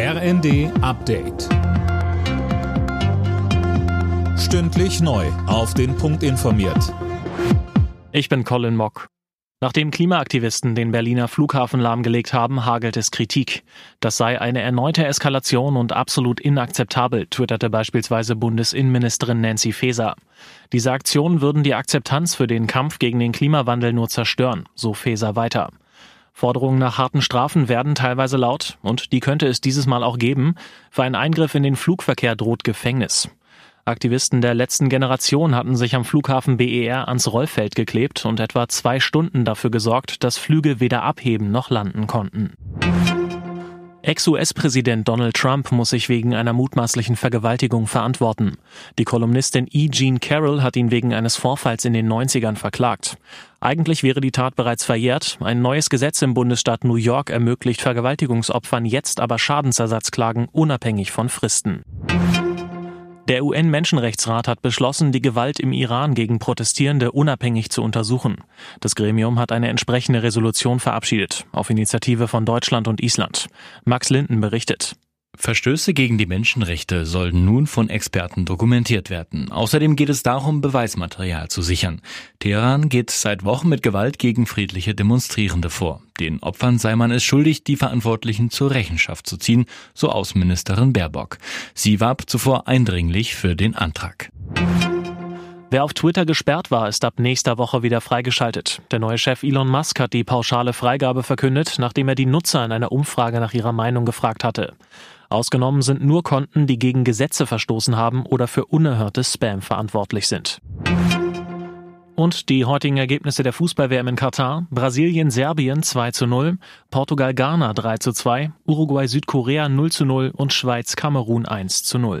RND Update. Stündlich neu. Auf den Punkt informiert. Ich bin Colin Mock. Nachdem Klimaaktivisten den Berliner Flughafen lahmgelegt haben, hagelt es Kritik. Das sei eine erneute Eskalation und absolut inakzeptabel, twitterte beispielsweise Bundesinnenministerin Nancy Faeser. Diese Aktionen würden die Akzeptanz für den Kampf gegen den Klimawandel nur zerstören, so Faeser weiter. Forderungen nach harten Strafen werden teilweise laut und die könnte es dieses Mal auch geben. Für einen Eingriff in den Flugverkehr droht Gefängnis. Aktivisten der letzten Generation hatten sich am Flughafen BER ans Rollfeld geklebt und etwa zwei Stunden dafür gesorgt, dass Flüge weder abheben noch landen konnten. Ex-US-Präsident Donald Trump muss sich wegen einer mutmaßlichen Vergewaltigung verantworten. Die Kolumnistin E. Jean Carroll hat ihn wegen eines Vorfalls in den 90ern verklagt. Eigentlich wäre die Tat bereits verjährt. Ein neues Gesetz im Bundesstaat New York ermöglicht Vergewaltigungsopfern jetzt aber Schadensersatzklagen unabhängig von Fristen. Der UN-Menschenrechtsrat hat beschlossen, die Gewalt im Iran gegen Protestierende unabhängig zu untersuchen. Das Gremium hat eine entsprechende Resolution verabschiedet, auf Initiative von Deutschland und Island. Max Linden berichtet. Verstöße gegen die Menschenrechte sollen nun von Experten dokumentiert werden. Außerdem geht es darum, Beweismaterial zu sichern. Teheran geht seit Wochen mit Gewalt gegen friedliche Demonstrierende vor. Den Opfern sei man es schuldig, die Verantwortlichen zur Rechenschaft zu ziehen, so Außenministerin Baerbock. Sie warb zuvor eindringlich für den Antrag. Wer auf Twitter gesperrt war, ist ab nächster Woche wieder freigeschaltet. Der neue Chef Elon Musk hat die pauschale Freigabe verkündet, nachdem er die Nutzer in einer Umfrage nach ihrer Meinung gefragt hatte. Ausgenommen sind nur Konten, die gegen Gesetze verstoßen haben oder für unerhörtes Spam verantwortlich sind. Und die heutigen Ergebnisse der Fußball-WM in Katar. Brasilien, Serbien 2 zu 0, Portugal, Ghana 3 zu 2, Uruguay, Südkorea 0 zu 0 und Schweiz, Kamerun 1 zu 0.